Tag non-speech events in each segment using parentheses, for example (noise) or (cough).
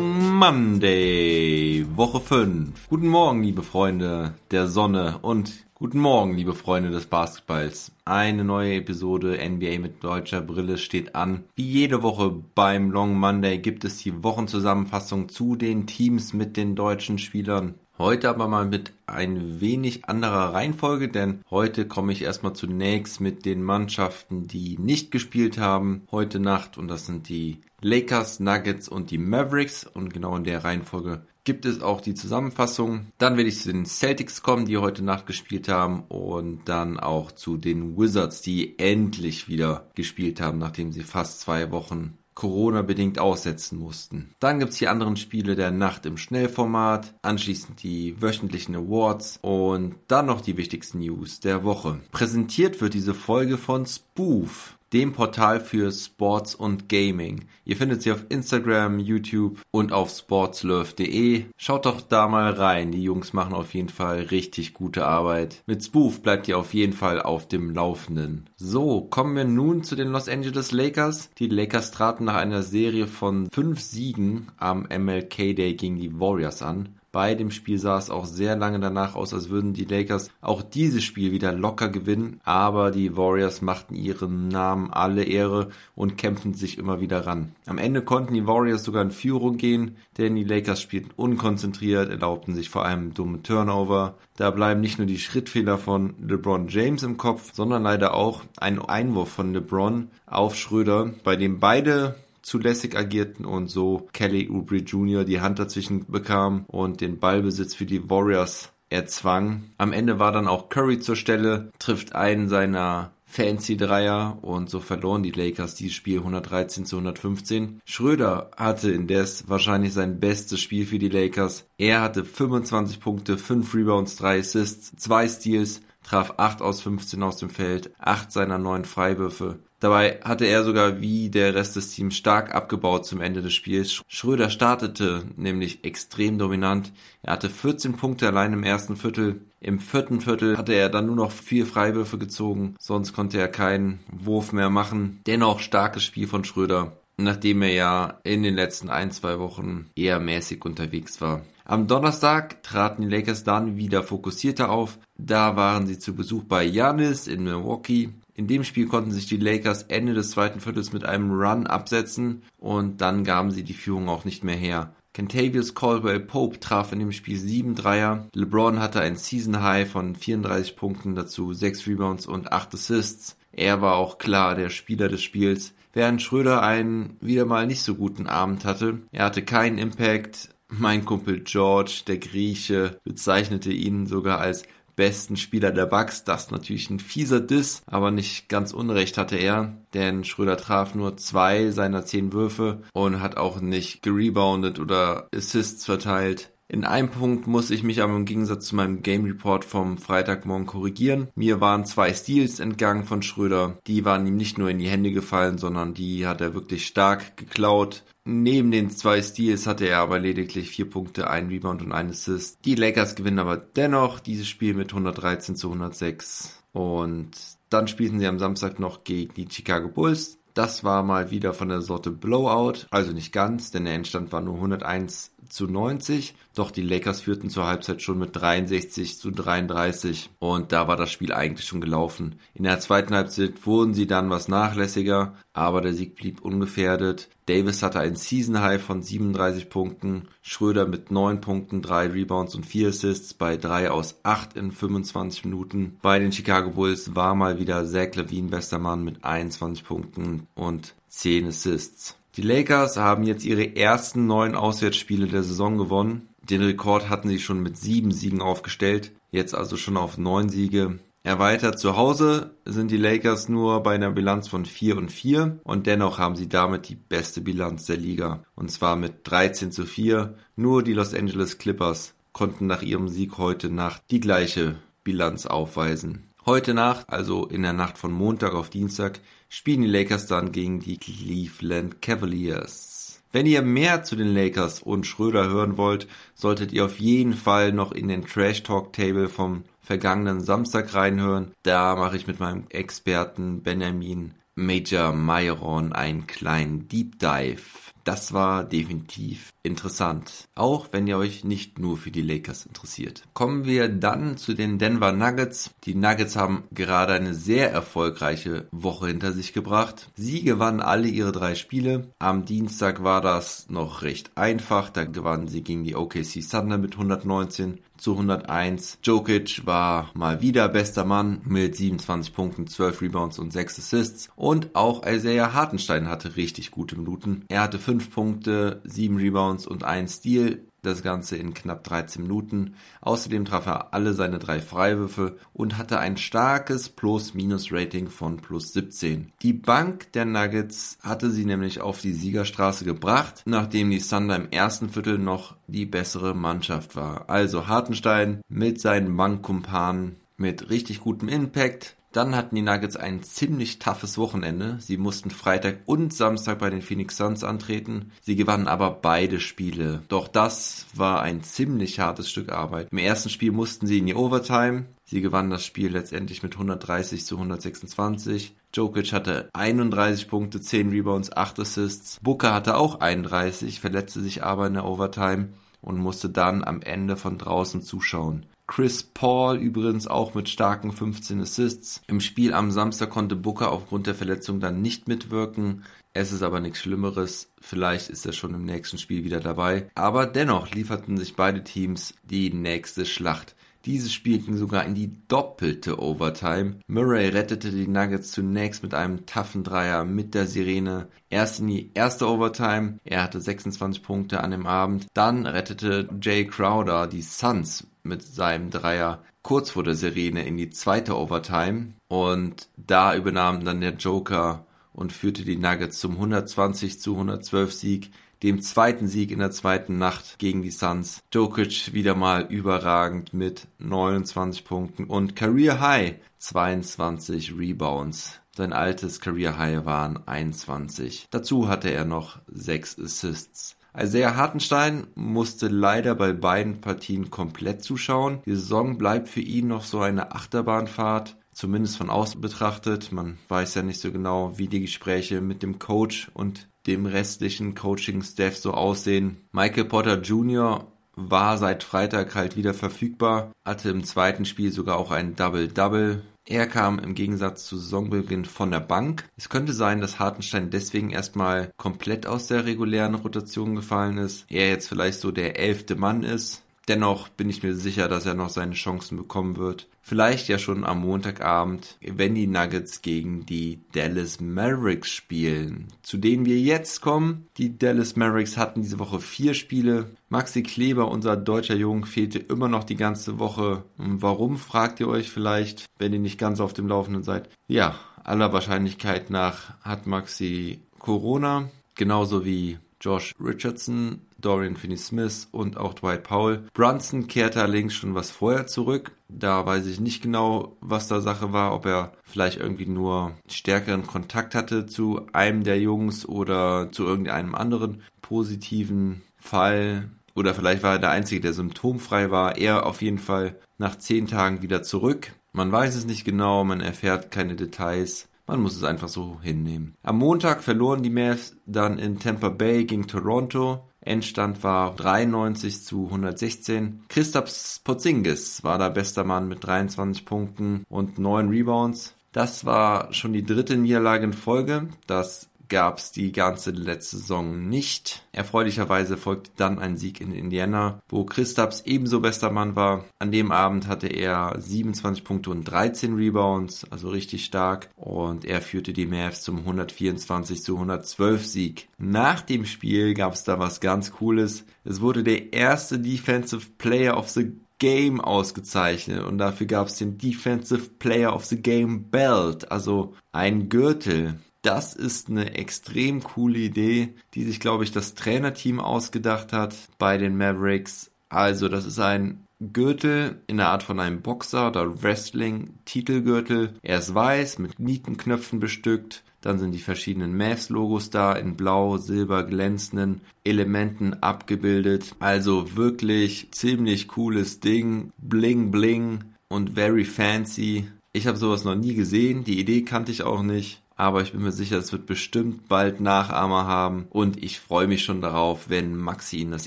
Monday, Woche 5. Guten Morgen, liebe Freunde der Sonne und guten Morgen, liebe Freunde des Basketballs. Eine neue Episode NBA mit deutscher Brille steht an. Wie jede Woche beim Long Monday gibt es die Wochenzusammenfassung zu den Teams mit den deutschen Spielern. Heute aber mal mit ein wenig anderer Reihenfolge, denn heute komme ich erstmal zunächst mit den Mannschaften, die nicht gespielt haben heute Nacht und das sind die Lakers, Nuggets und die Mavericks und genau in der Reihenfolge gibt es auch die Zusammenfassung. Dann werde ich zu den Celtics kommen, die heute Nacht gespielt haben und dann auch zu den Wizards, die endlich wieder gespielt haben, nachdem sie fast zwei Wochen Corona-bedingt aussetzen mussten. Dann gibt's die anderen Spiele der Nacht im Schnellformat, anschließend die wöchentlichen Awards und dann noch die wichtigsten News der Woche. Präsentiert wird diese Folge von Spoof dem Portal für Sports und Gaming. Ihr findet sie auf Instagram, YouTube und auf sportslove.de. Schaut doch da mal rein. Die Jungs machen auf jeden Fall richtig gute Arbeit. Mit Spoof bleibt ihr auf jeden Fall auf dem Laufenden. So, kommen wir nun zu den Los Angeles Lakers. Die Lakers traten nach einer Serie von fünf Siegen am MLK Day gegen die Warriors an. Bei dem Spiel sah es auch sehr lange danach aus, als würden die Lakers auch dieses Spiel wieder locker gewinnen, aber die Warriors machten ihrem Namen alle Ehre und kämpften sich immer wieder ran. Am Ende konnten die Warriors sogar in Führung gehen, denn die Lakers spielten unkonzentriert, erlaubten sich vor allem dumme Turnover. Da bleiben nicht nur die Schrittfehler von LeBron James im Kopf, sondern leider auch ein Einwurf von LeBron auf Schröder, bei dem beide zulässig agierten und so Kelly Oubre Jr. die Hand dazwischen bekam und den Ballbesitz für die Warriors erzwang. Am Ende war dann auch Curry zur Stelle, trifft einen seiner fancy Dreier und so verloren die Lakers dieses Spiel 113 zu 115. Schröder hatte indes wahrscheinlich sein bestes Spiel für die Lakers. Er hatte 25 Punkte, 5 Rebounds, 3 Assists, 2 Steals, traf 8 aus 15 aus dem Feld, 8 seiner 9 Freiwürfe Dabei hatte er sogar wie der Rest des Teams stark abgebaut zum Ende des Spiels. Schröder startete nämlich extrem dominant. Er hatte 14 Punkte allein im ersten Viertel. Im vierten Viertel hatte er dann nur noch vier Freiwürfe gezogen, sonst konnte er keinen Wurf mehr machen. Dennoch starkes Spiel von Schröder, nachdem er ja in den letzten ein, zwei Wochen eher mäßig unterwegs war. Am Donnerstag traten die Lakers dann wieder fokussierter auf. Da waren sie zu Besuch bei Janis in Milwaukee. In dem Spiel konnten sich die Lakers Ende des zweiten Viertels mit einem Run absetzen und dann gaben sie die Führung auch nicht mehr her. Kentavious Caldwell Pope traf in dem Spiel sieben Dreier. LeBron hatte ein Season High von 34 Punkten, dazu sechs Rebounds und acht Assists. Er war auch klar der Spieler des Spiels, während Schröder einen wieder mal nicht so guten Abend hatte. Er hatte keinen Impact. Mein Kumpel George, der Grieche, bezeichnete ihn sogar als besten Spieler der Bucks. Das natürlich ein fieser Diss, aber nicht ganz unrecht hatte er, denn Schröder traf nur zwei seiner zehn Würfe und hat auch nicht gereboundet oder Assists verteilt. In einem Punkt muss ich mich aber im Gegensatz zu meinem Game Report vom Freitagmorgen korrigieren. Mir waren zwei Steals entgangen von Schröder. Die waren ihm nicht nur in die Hände gefallen, sondern die hat er wirklich stark geklaut. Neben den zwei Steals hatte er aber lediglich vier Punkte, ein Rebound und ein Assist. Die Lakers gewinnen aber dennoch dieses Spiel mit 113 zu 106. Und dann spielten sie am Samstag noch gegen die Chicago Bulls. Das war mal wieder von der Sorte Blowout, also nicht ganz, denn der Endstand war nur 101 zu 90. Doch die Lakers führten zur Halbzeit schon mit 63 zu 33 und da war das Spiel eigentlich schon gelaufen. In der zweiten Halbzeit wurden sie dann was nachlässiger, aber der Sieg blieb ungefährdet. Davis hatte ein Season High von 37 Punkten, Schröder mit 9 Punkten, 3 Rebounds und 4 Assists bei 3 aus 8 in 25 Minuten. Bei den Chicago Bulls war mal wieder Zach Levine bester Mann mit 21 Punkten und 10 Assists. Die Lakers haben jetzt ihre ersten neun Auswärtsspiele der Saison gewonnen. Den Rekord hatten sie schon mit sieben Siegen aufgestellt, jetzt also schon auf neun Siege. Erweitert zu Hause sind die Lakers nur bei einer Bilanz von 4 und 4 und dennoch haben sie damit die beste Bilanz der Liga. Und zwar mit 13 zu 4. Nur die Los Angeles Clippers konnten nach ihrem Sieg heute Nacht die gleiche Bilanz aufweisen. Heute Nacht, also in der Nacht von Montag auf Dienstag, spielen die Lakers dann gegen die Cleveland Cavaliers. Wenn ihr mehr zu den Lakers und Schröder hören wollt, solltet ihr auf jeden Fall noch in den Trash Talk Table vom vergangenen Samstag reinhören. Da mache ich mit meinem Experten Benjamin Major Myron einen kleinen Deep Dive das war definitiv interessant. Auch wenn ihr euch nicht nur für die Lakers interessiert. Kommen wir dann zu den Denver Nuggets. Die Nuggets haben gerade eine sehr erfolgreiche Woche hinter sich gebracht. Sie gewannen alle ihre drei Spiele. Am Dienstag war das noch recht einfach. Da gewannen sie gegen die OKC Thunder mit 119 zu 101. Jokic war mal wieder bester Mann mit 27 Punkten, 12 Rebounds und 6 Assists. Und auch Isaiah Hartenstein hatte richtig gute Minuten. Er hatte 5 Punkte, 7 Rebounds und 1 Steal. Das Ganze in knapp 13 Minuten. Außerdem traf er alle seine drei Freiwürfe und hatte ein starkes Plus-Minus-Rating von plus 17. Die Bank der Nuggets hatte sie nämlich auf die Siegerstraße gebracht, nachdem die Thunder im ersten Viertel noch die bessere Mannschaft war. Also Hartenstein mit seinen Bankkumpanen mit richtig gutem Impact, dann hatten die Nuggets ein ziemlich toughes Wochenende. Sie mussten Freitag und Samstag bei den Phoenix Suns antreten. Sie gewannen aber beide Spiele. Doch das war ein ziemlich hartes Stück Arbeit. Im ersten Spiel mussten sie in die Overtime. Sie gewannen das Spiel letztendlich mit 130 zu 126. Jokic hatte 31 Punkte, 10 Rebounds, 8 Assists. Booker hatte auch 31, verletzte sich aber in der Overtime und musste dann am Ende von draußen zuschauen. Chris Paul übrigens auch mit starken 15 Assists. Im Spiel am Samstag konnte Booker aufgrund der Verletzung dann nicht mitwirken. Es ist aber nichts Schlimmeres. Vielleicht ist er schon im nächsten Spiel wieder dabei. Aber dennoch lieferten sich beide Teams die nächste Schlacht. Diese Spiel ging sogar in die doppelte Overtime. Murray rettete die Nuggets zunächst mit einem taffen Dreier mit der Sirene. Erst in die erste Overtime. Er hatte 26 Punkte an dem Abend. Dann rettete Jay Crowder die Suns mit seinem Dreier kurz vor der Sirene in die zweite Overtime und da übernahm dann der Joker und führte die Nuggets zum 120 zu 112 Sieg, dem zweiten Sieg in der zweiten Nacht gegen die Suns. Jokic wieder mal überragend mit 29 Punkten und Career High 22 Rebounds. Sein altes Career High waren 21. Dazu hatte er noch 6 Assists. Isaiah Hartenstein musste leider bei beiden Partien komplett zuschauen. Die Saison bleibt für ihn noch so eine Achterbahnfahrt zumindest von außen betrachtet. Man weiß ja nicht so genau, wie die Gespräche mit dem Coach und dem restlichen Coaching-Staff so aussehen. Michael Potter Jr. war seit Freitag halt wieder verfügbar, hatte im zweiten Spiel sogar auch ein Double-Double. Er kam im Gegensatz zu Saisonbeginn von der Bank. Es könnte sein, dass Hartenstein deswegen erstmal komplett aus der regulären Rotation gefallen ist. Er jetzt vielleicht so der elfte Mann ist. Dennoch bin ich mir sicher, dass er noch seine Chancen bekommen wird. Vielleicht ja schon am Montagabend, wenn die Nuggets gegen die Dallas Mavericks spielen. Zu denen wir jetzt kommen. Die Dallas Mavericks hatten diese Woche vier Spiele. Maxi Kleber, unser deutscher Jung, fehlte immer noch die ganze Woche. Warum, fragt ihr euch vielleicht, wenn ihr nicht ganz auf dem Laufenden seid. Ja, aller Wahrscheinlichkeit nach hat Maxi Corona. Genauso wie Josh Richardson, Dorian Finney-Smith und auch Dwight Powell. Brunson kehrte allerdings schon was vorher zurück. Da weiß ich nicht genau, was da Sache war, ob er vielleicht irgendwie nur stärkeren Kontakt hatte zu einem der Jungs oder zu irgendeinem anderen positiven Fall. Oder vielleicht war er der Einzige, der symptomfrei war. Er auf jeden Fall nach zehn Tagen wieder zurück. Man weiß es nicht genau, man erfährt keine Details. Man muss es einfach so hinnehmen. Am Montag verloren die Mavs dann in Tampa Bay gegen Toronto. Endstand war 93 zu 116. Christoph Porzingis war der bester Mann mit 23 Punkten und 9 Rebounds. Das war schon die dritte Niederlage in Folge. Das gab es die ganze letzte Saison nicht. Erfreulicherweise folgte dann ein Sieg in Indiana, wo Christaps ebenso bester Mann war. An dem Abend hatte er 27 Punkte und 13 Rebounds, also richtig stark. Und er führte die Mavs zum 124 zu 112 Sieg. Nach dem Spiel gab es da was ganz Cooles. Es wurde der erste Defensive Player of the Game ausgezeichnet und dafür gab es den Defensive Player of the Game Belt, also ein Gürtel das ist eine extrem coole Idee, die sich, glaube ich, das Trainerteam ausgedacht hat bei den Mavericks. Also, das ist ein Gürtel in der Art von einem Boxer oder Wrestling-Titelgürtel. Er ist weiß, mit Nietenknöpfen bestückt. Dann sind die verschiedenen Mavs-Logos da in blau, silber, glänzenden Elementen abgebildet. Also wirklich ziemlich cooles Ding. Bling, bling und very fancy. Ich habe sowas noch nie gesehen. Die Idee kannte ich auch nicht. Aber ich bin mir sicher, es wird bestimmt bald Nachahmer haben. Und ich freue mich schon darauf, wenn Maxi ihn das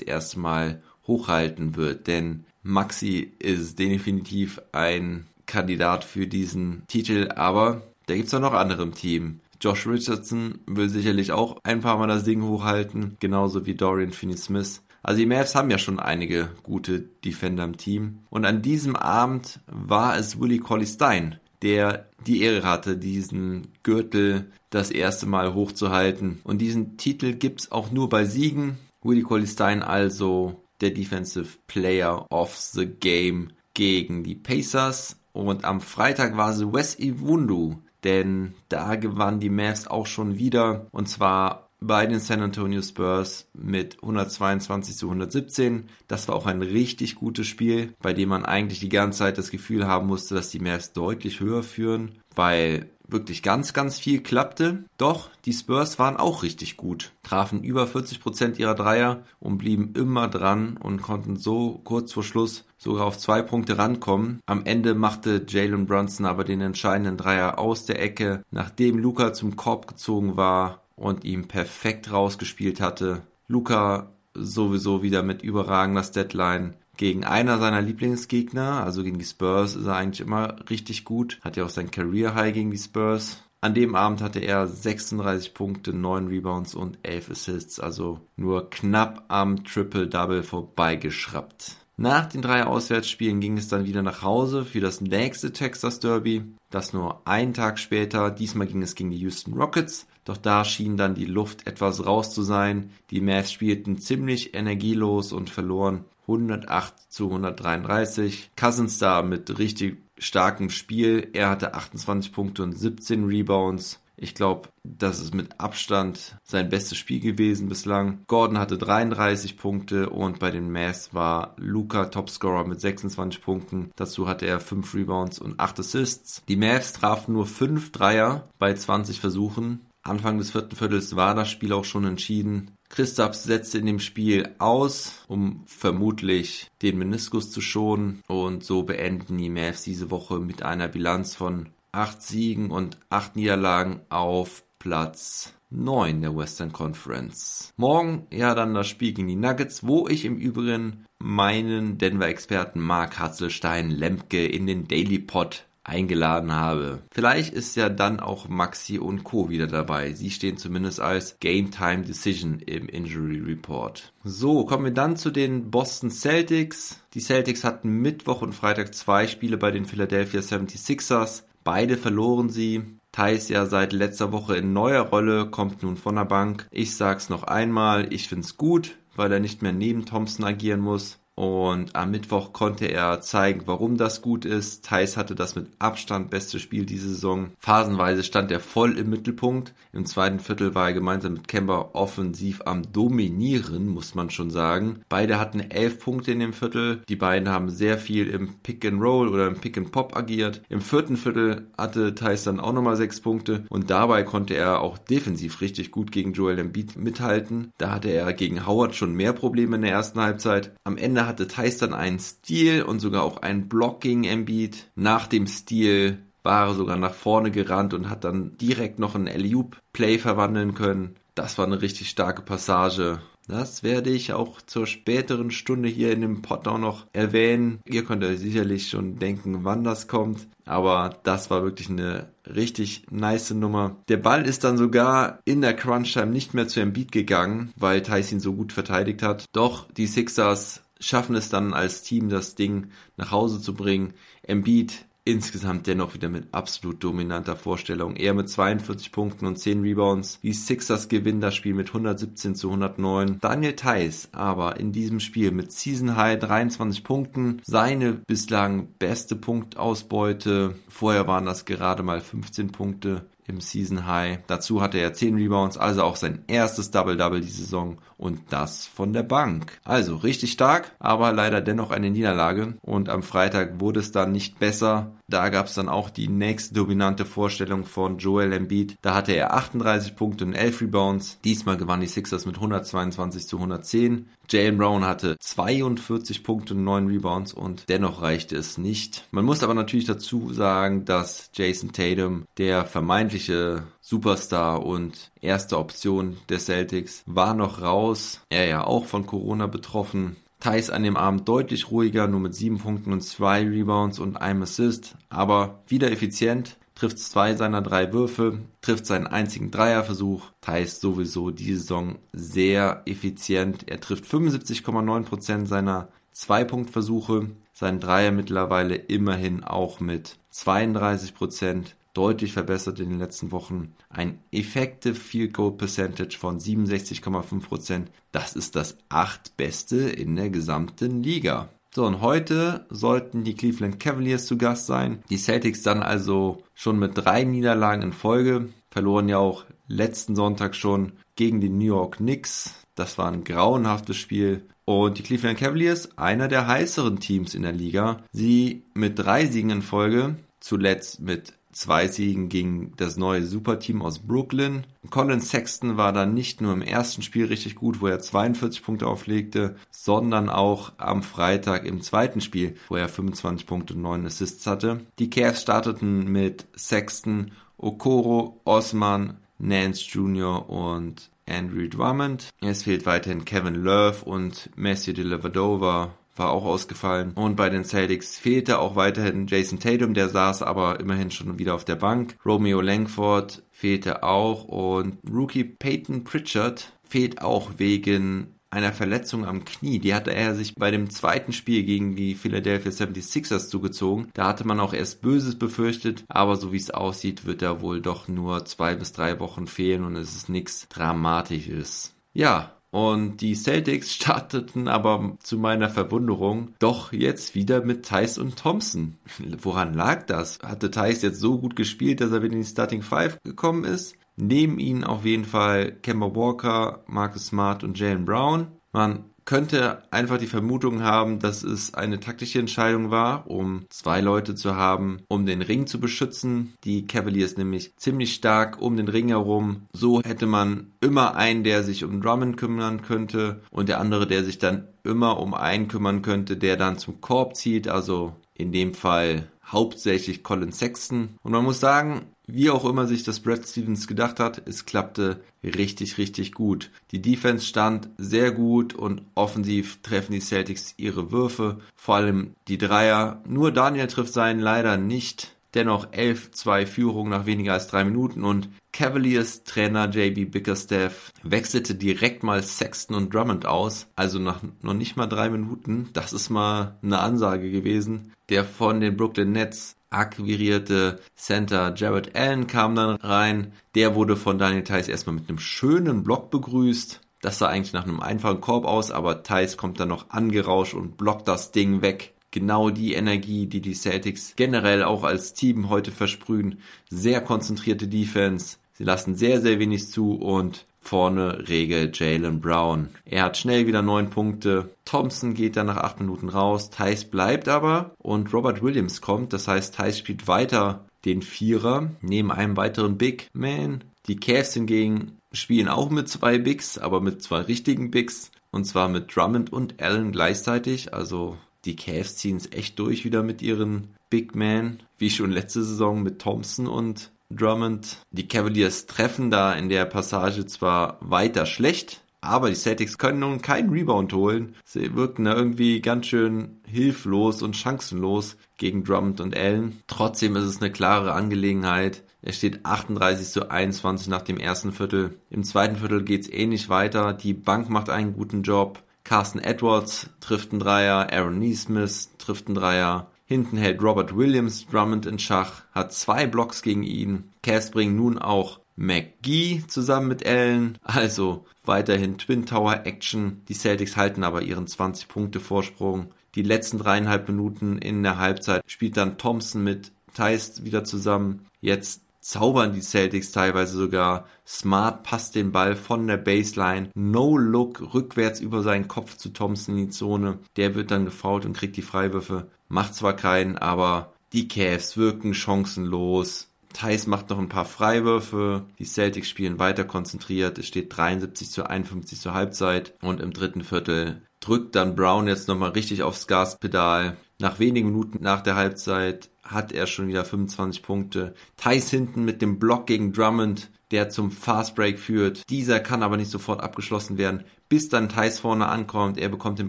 erste Mal hochhalten wird. Denn Maxi ist definitiv ein Kandidat für diesen Titel. Aber da gibt es auch noch andere im Team. Josh Richardson will sicherlich auch ein paar Mal das Ding hochhalten, genauso wie Dorian Finney-Smith. Also die Mavs haben ja schon einige gute Defender im Team. Und an diesem Abend war es Willie Colley Stein, der die Ehre hatte, diesen Gürtel das erste Mal hochzuhalten. Und diesen Titel gibt's auch nur bei Siegen. Willie Colley also der Defensive Player of the Game gegen die Pacers. Und am Freitag war es Wes Iwundu, denn da gewannen die Mavs auch schon wieder und zwar bei den San Antonio Spurs mit 122 zu 117. Das war auch ein richtig gutes Spiel, bei dem man eigentlich die ganze Zeit das Gefühl haben musste, dass die Mavs deutlich höher führen, weil wirklich ganz, ganz viel klappte. Doch die Spurs waren auch richtig gut, trafen über 40 Prozent ihrer Dreier und blieben immer dran und konnten so kurz vor Schluss sogar auf zwei Punkte rankommen. Am Ende machte Jalen Brunson aber den entscheidenden Dreier aus der Ecke, nachdem Luca zum Korb gezogen war und ihm perfekt rausgespielt hatte. Luca sowieso wieder mit überragender Deadline gegen einer seiner Lieblingsgegner, also gegen die Spurs, ist er eigentlich immer richtig gut. Hat ja auch sein Career High gegen die Spurs. An dem Abend hatte er 36 Punkte, 9 Rebounds und 11 Assists, also nur knapp am Triple-Double vorbeigeschraubt. Nach den drei Auswärtsspielen ging es dann wieder nach Hause für das nächste Texas Derby, das nur einen Tag später, diesmal ging es gegen die Houston Rockets, doch da schien dann die Luft etwas raus zu sein. Die Mavs spielten ziemlich energielos und verloren 108 zu 133. Cousins da mit richtig starkem Spiel. Er hatte 28 Punkte und 17 Rebounds. Ich glaube, das ist mit Abstand sein bestes Spiel gewesen bislang. Gordon hatte 33 Punkte und bei den Mavs war Luca Topscorer mit 26 Punkten. Dazu hatte er 5 Rebounds und 8 Assists. Die Mavs trafen nur 5 Dreier bei 20 Versuchen. Anfang des vierten Viertels war das Spiel auch schon entschieden. Christaps setzte in dem Spiel aus, um vermutlich den Meniskus zu schonen. Und so beenden die Mavs diese Woche mit einer Bilanz von acht Siegen und acht Niederlagen auf Platz 9 der Western Conference. Morgen ja dann das Spiel gegen die Nuggets, wo ich im Übrigen meinen Denver-Experten Mark Hatzelstein-Lemke in den Daily Pod eingeladen habe. Vielleicht ist ja dann auch Maxi und Co. wieder dabei. Sie stehen zumindest als Game Time Decision im Injury Report. So, kommen wir dann zu den Boston Celtics. Die Celtics hatten Mittwoch und Freitag zwei Spiele bei den Philadelphia 76ers. Beide verloren sie. Thais ja seit letzter Woche in neuer Rolle, kommt nun von der Bank. Ich sag's noch einmal, ich find's gut, weil er nicht mehr neben Thompson agieren muss. Und am Mittwoch konnte er zeigen, warum das gut ist. Thais hatte das mit Abstand beste Spiel diese Saison. Phasenweise stand er voll im Mittelpunkt. Im zweiten Viertel war er gemeinsam mit Kemba offensiv am Dominieren, muss man schon sagen. Beide hatten elf Punkte in dem Viertel. Die beiden haben sehr viel im Pick and Roll oder im Pick and Pop agiert. Im vierten Viertel hatte Thais dann auch nochmal sechs Punkte und dabei konnte er auch defensiv richtig gut gegen Joel Embiid mithalten. Da hatte er gegen Howard schon mehr Probleme in der ersten Halbzeit. Am Ende hatte Thais dann einen Stil und sogar auch einen Blocking Embiid. Nach dem Stil war er sogar nach vorne gerannt und hat dann direkt noch einen Alley-Oop Play verwandeln können. Das war eine richtig starke Passage. Das werde ich auch zur späteren Stunde hier in dem Pod auch noch erwähnen. Ihr könnt euch sicherlich schon denken, wann das kommt. Aber das war wirklich eine richtig nice Nummer. Der Ball ist dann sogar in der Crunch-Time nicht mehr zu Embiid gegangen, weil Tyson so gut verteidigt hat. Doch die Sixers schaffen es dann als Team, das Ding nach Hause zu bringen. Embiid insgesamt dennoch wieder mit absolut dominanter Vorstellung. Er mit 42 Punkten und 10 Rebounds. Die Sixers gewinnen das Spiel mit 117 zu 109. Daniel Theiss aber in diesem Spiel mit Season High 23 Punkten. Seine bislang beste Punktausbeute. Vorher waren das gerade mal 15 Punkte im Season High. Dazu hatte er 10 Rebounds, also auch sein erstes Double-Double die Saison und das von der Bank. Also richtig stark, aber leider dennoch eine Niederlage und am Freitag wurde es dann nicht besser. Da gab es dann auch die nächste dominante Vorstellung von Joel Embiid. Da hatte er 38 Punkte und 11 Rebounds. Diesmal gewannen die Sixers mit 122 zu 110. Jalen Brown hatte 42 Punkte und 9 Rebounds und dennoch reichte es nicht. Man muss aber natürlich dazu sagen, dass Jason Tatum, der vermeintliche Superstar und erste Option der Celtics, war noch raus. Er ja auch von Corona betroffen. Thais an dem Abend deutlich ruhiger, nur mit 7 Punkten und 2 Rebounds und einem Assist, aber wieder effizient, trifft zwei seiner drei Würfe, trifft seinen einzigen Dreierversuch. Thais sowieso die Saison sehr effizient. Er trifft 75,9% seiner Zwei-Punkt-Versuche, sein Dreier mittlerweile immerhin auch mit 32% deutlich verbessert in den letzten Wochen. Ein Effective Field Goal Percentage von 67,5%. Das ist das achtbeste in der gesamten Liga. So, und heute sollten die Cleveland Cavaliers zu Gast sein. Die Celtics dann also schon mit drei Niederlagen in Folge. Verloren ja auch letzten Sonntag schon gegen die New York Knicks. Das war ein grauenhaftes Spiel. Und die Cleveland Cavaliers, einer der heißeren Teams in der Liga. Sie mit drei Siegen in Folge. Zuletzt mit zwei Siegen gegen das neue Superteam aus Brooklyn. Colin Sexton war dann nicht nur im ersten Spiel richtig gut, wo er 42 Punkte auflegte, sondern auch am Freitag im zweiten Spiel, wo er 25 Punkte und 9 Assists hatte. Die Cavs starteten mit Sexton, Okoro, Osman, Nance Jr. und Andrew Drummond. Es fehlt weiterhin Kevin Love und Matthew Dellavedova war auch ausgefallen. Und bei den Celtics fehlte auch weiterhin Jason Tatum, der saß aber immerhin schon wieder auf der Bank. Romeo Langford fehlte auch und Rookie Peyton Pritchard fehlt auch wegen einer Verletzung am Knie. Die hatte er sich bei dem zweiten Spiel gegen die Philadelphia 76ers zugezogen. Da hatte man auch erst Böses befürchtet, aber so wie es aussieht, wird er wohl doch nur zwei bis drei Wochen fehlen und es ist nichts Dramatisches. Ja, und die Celtics (laughs) starteten aber zu meiner Verwunderung doch jetzt wieder mit Thais und Thompson. Woran lag das? Hatte Thais jetzt so gut gespielt, dass er wieder in die Starting Five gekommen ist? Neben ihnen auf jeden Fall Kemba Walker, Marcus Smart und Jalen Brown. Man könnte einfach die Vermutung haben, dass es eine taktische Entscheidung war, um zwei Leute zu haben, um den Ring zu beschützen. Die Cavaliers nämlich ziemlich stark um den Ring herum. So hätte man immer einen, der sich um Drummond kümmern könnte und der andere, der sich dann immer um einen kümmern könnte, der dann zum Korb zieht. Also in dem Fall hauptsächlich Colin Sexton. Und man muss sagen, wie auch immer sich das Brad Stevens gedacht hat, es klappte richtig, richtig gut. Die Defense stand sehr gut und offensiv treffen die Celtics ihre Würfe, vor allem die Dreier. Nur Daniel trifft seinen leider nicht. Dennoch 11-2 Führung nach weniger als drei Minuten und Cavaliers Trainer JB Bickerstaff wechselte direkt mal Sexton und Drummond aus, also nach noch nicht mal drei Minuten. Das ist mal eine Ansage gewesen. Der von den Brooklyn Nets akquirierte Center Jared Allen kam dann rein. Der wurde von Daniel Theiss erstmal mit einem schönen Block begrüßt. Das sah eigentlich nach einem einfachen Korb aus, aber Theiss kommt dann noch angerauscht und blockt das Ding weg. Genau die Energie, die die Celtics generell auch als Team heute versprühen. Sehr konzentrierte Defense. Sie lassen sehr, sehr wenig zu und Vorne regelt Jalen Brown. Er hat schnell wieder neun Punkte. Thompson geht dann nach acht Minuten raus. Thais bleibt aber und Robert Williams kommt. Das heißt, Thais spielt weiter den Vierer neben einem weiteren Big Man. Die Cavs hingegen spielen auch mit zwei Bigs, aber mit zwei richtigen Bigs. Und zwar mit Drummond und Allen gleichzeitig. Also die Cavs ziehen es echt durch wieder mit ihren Big Man. Wie schon letzte Saison mit Thompson und Drummond. Die Cavaliers treffen da in der Passage zwar weiter schlecht, aber die Celtics können nun keinen Rebound holen. Sie wirken da irgendwie ganz schön hilflos und chancenlos gegen Drummond und Allen. Trotzdem ist es eine klare Angelegenheit. Es steht 38 zu 21 nach dem ersten Viertel. Im zweiten Viertel geht's ähnlich weiter. Die Bank macht einen guten Job. Carson Edwards trifft einen Dreier, Aaron Neesmith trifft einen Dreier, Hinten hält Robert Williams Drummond in Schach, hat zwei Blocks gegen ihn. Cass bringt nun auch McGee zusammen mit Allen, also weiterhin Twin Tower Action. Die Celtics halten aber ihren 20 Punkte Vorsprung. Die letzten dreieinhalb Minuten in der Halbzeit spielt dann Thompson mit Theist wieder zusammen. Jetzt zaubern die Celtics teilweise sogar. Smart passt den Ball von der Baseline, no look, rückwärts über seinen Kopf zu Thompson in die Zone. Der wird dann gefault und kriegt die Freiwürfe. Macht zwar keinen, aber die Cavs wirken chancenlos. Thais macht noch ein paar Freiwürfe. Die Celtics spielen weiter konzentriert. Es steht 73 zu 51 zur Halbzeit. Und im dritten Viertel drückt dann Brown jetzt nochmal richtig aufs Gaspedal. Nach wenigen Minuten nach der Halbzeit hat er schon wieder 25 Punkte. Thais hinten mit dem Block gegen Drummond, der zum Fast Break führt. Dieser kann aber nicht sofort abgeschlossen werden, bis dann Thais vorne ankommt. Er bekommt den